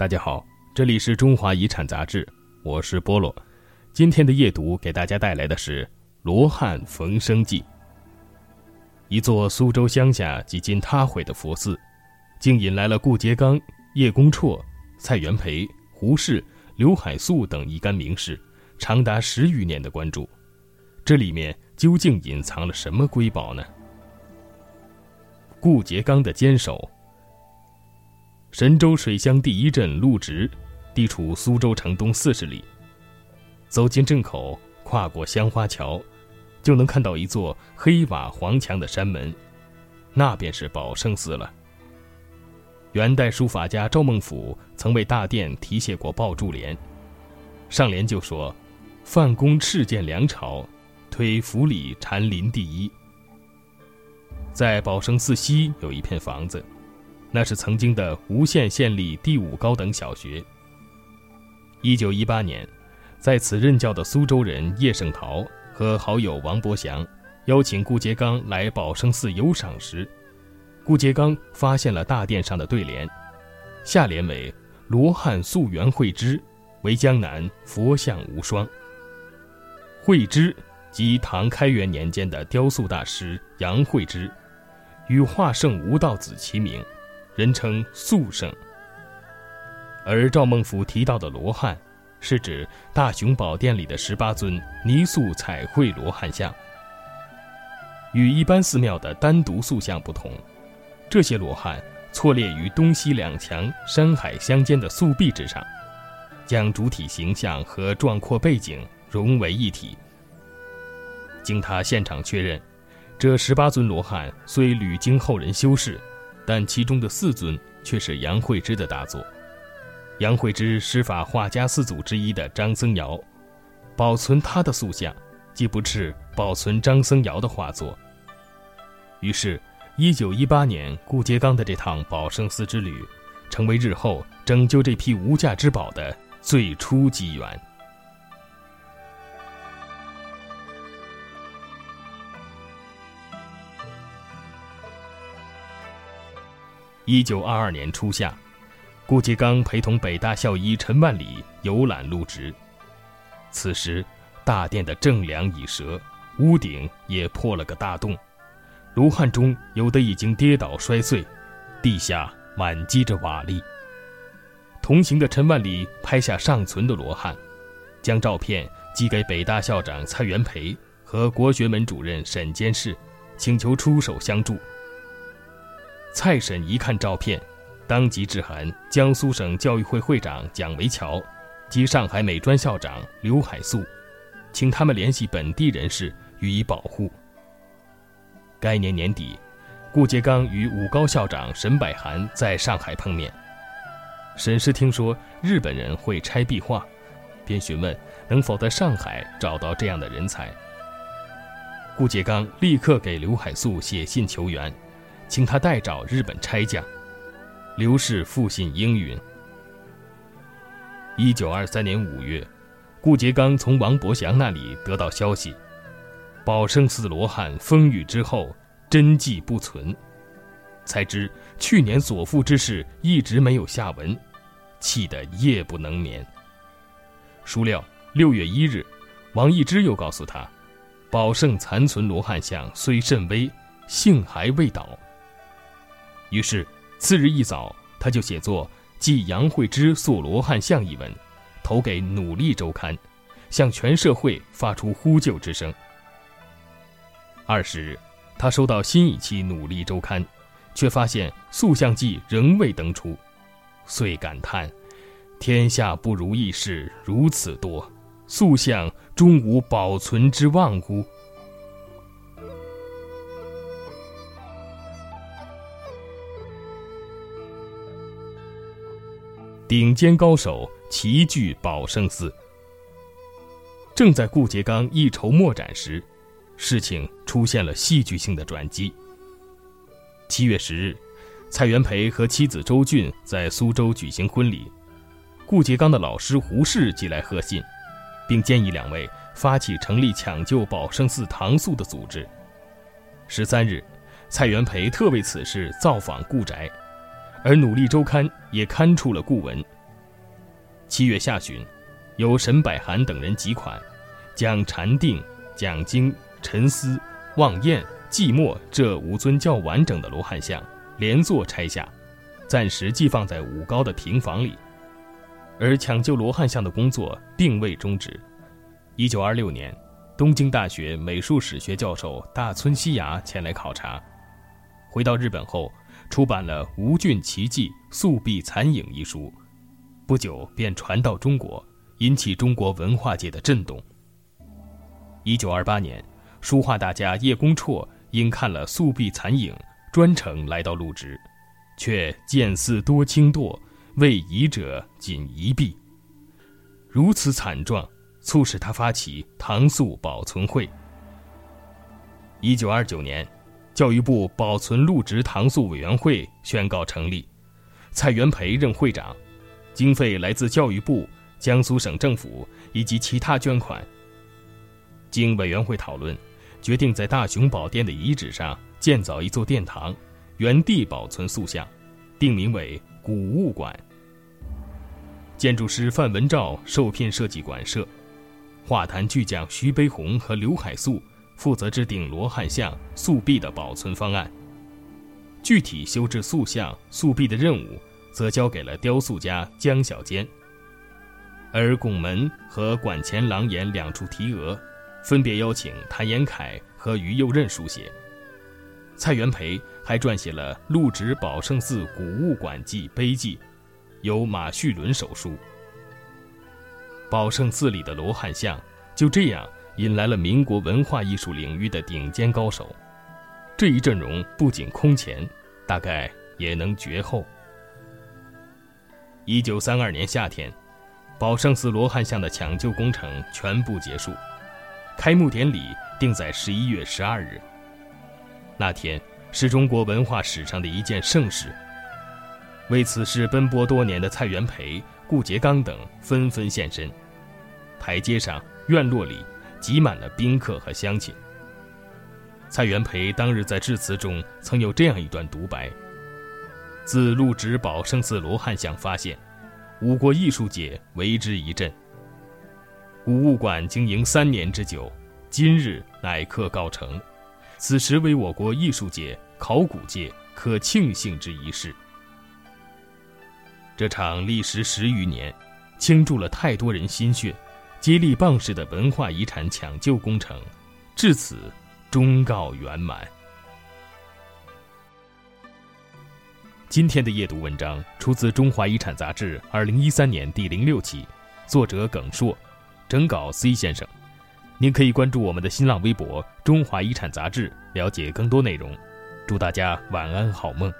大家好，这里是中华遗产杂志，我是波洛。今天的夜读给大家带来的是《罗汉逢生记》。一座苏州乡下几近塌毁的佛寺，竟引来了顾颉刚、叶公绰、蔡元培、胡适、刘海粟等一干名士，长达十余年的关注。这里面究竟隐藏了什么瑰宝呢？顾颉刚的坚守。神州水乡第一镇陆直，地处苏州城东四十里。走进镇口，跨过香花桥，就能看到一座黑瓦黄墙的山门，那便是宝生寺了。元代书法家赵孟俯曾为大殿题写过抱柱联，上联就说：“范公敕建梁朝，推府里禅林第一。”在宝生寺西有一片房子。那是曾经的吴县县立第五高等小学。一九一八年，在此任教的苏州人叶圣陶和好友王伯祥邀请顾颉刚来宝生寺游赏时，顾颉刚发现了大殿上的对联，下联为“罗汉素缘慧之，为江南佛像无双”。慧之即唐开元年间的雕塑大师杨慧之，与画圣吴道子齐名。人称素圣，而赵孟俯提到的罗汉，是指大雄宝殿里的十八尊泥塑彩绘罗汉像。与一般寺庙的单独塑像不同，这些罗汉错列于东西两墙山海相间的素壁之上，将主体形象和壮阔背景融为一体。经他现场确认，这十八尊罗汉虽屡经后人修饰。但其中的四尊却是杨惠之的大作。杨惠之师法画家四祖之一的张僧繇，保存他的塑像，既不啻保存张僧繇的画作。于是，一九一八年顾颉刚的这趟宝生寺之旅，成为日后拯救这批无价之宝的最初机缘。一九二二年初夏，顾颉刚陪同北大校医陈万里游览陆直。此时，大殿的正梁已折，屋顶也破了个大洞，罗汉中有的已经跌倒摔碎，地下满积着瓦砾。同行的陈万里拍下尚存的罗汉，将照片寄给北大校长蔡元培和国学门主任沈监事，请求出手相助。蔡沈一看照片，当即致函江苏省教育会会长蒋维桥及上海美专校长刘海粟，请他们联系本地人士予以保护。该年年底，顾颉刚与武高校长沈百涵在上海碰面。沈师听说日本人会拆壁画，便询问能否在上海找到这样的人才。顾颉刚立刻给刘海粟写信求援。请他代找日本差将。刘氏复信应允。一九二三年五月，顾颉刚从王伯祥那里得到消息，宝生寺罗汉风雨之后，真迹不存，才知去年所负之事一直没有下文，气得夜不能眠。孰料六月一日，王易之又告诉他，宝圣残存罗汉像虽甚微，幸还未倒。于是，次日一早，他就写作《记杨惠之塑罗汉像》一文，投给《努力周刊》，向全社会发出呼救之声。二十日，他收到新一期《努力周刊》，却发现塑像记仍未登出，遂感叹：“天下不如意事如此多，塑像终无保存之望乎？”顶尖高手齐聚宝生寺。正在顾颉刚一筹莫展时，事情出现了戏剧性的转机。七月十日，蔡元培和妻子周俊在苏州举行婚礼，顾颉刚的老师胡适寄来贺信，并建议两位发起成立抢救宝生寺唐塑的组织。十三日，蔡元培特为此事造访顾宅。而《努力周刊》也刊出了故文，七月下旬，由沈百涵等人集款，将禅定、讲经、沉思、望燕、寂寞这五尊较完整的罗汉像连座拆下，暂时寄放在武高的平房里。而抢救罗汉像的工作并未终止。一九二六年，东京大学美术史学教授大村西牙前来考察，回到日本后，出版了《吴郡奇迹素壁残影》一书，不久便传到中国，引起中国文化界的震动。一九二八年，书画大家叶公绰因看了《素壁残影》，专程来到陆直，却见似多轻堕。为遗者仅一臂，如此惨状，促使他发起唐塑保存会。一九二九年，教育部保存陆直唐塑委员会宣告成立，蔡元培任会长，经费来自教育部、江苏省政府以及其他捐款。经委员会讨论，决定在大雄宝殿的遗址上建造一座殿堂，原地保存塑像，定名为古物馆。建筑师范文照受聘设计馆舍，画坛巨匠徐悲鸿和刘海粟负责制定罗汉像塑壁的保存方案。具体修制塑像塑壁的任务，则交给了雕塑家江小坚。而拱门和馆前廊檐两处题额，分别邀请谭延闿和于右任书写。蔡元培还撰写了《陆直宝圣寺古物馆记》碑记。由马旭伦手书。宝圣寺里的罗汉像就这样引来了民国文化艺术领域的顶尖高手，这一阵容不仅空前，大概也能绝后。一九三二年夏天，宝圣寺罗汉像的抢救工程全部结束，开幕典礼定在十一月十二日。那天是中国文化史上的一件盛事。为此事奔波多年的蔡元培、顾颉刚等纷纷现身，台阶上、院落里挤满了宾客和乡亲。蔡元培当日在致辞中曾有这样一段独白：“自陆直宝圣寺罗汉像发现，我国艺术界为之一振。古物馆经营三年之久，今日乃刻告成，此时为我国艺术界、考古界可庆幸之一事。”这场历时十余年、倾注了太多人心血、接力棒式的文化遗产抢救工程，至此终告圆满。今天的阅读文章出自《中华遗产》杂志二零一三年第零六期，作者耿硕，整稿 C 先生。您可以关注我们的新浪微博“中华遗产杂志”，了解更多内容。祝大家晚安，好梦。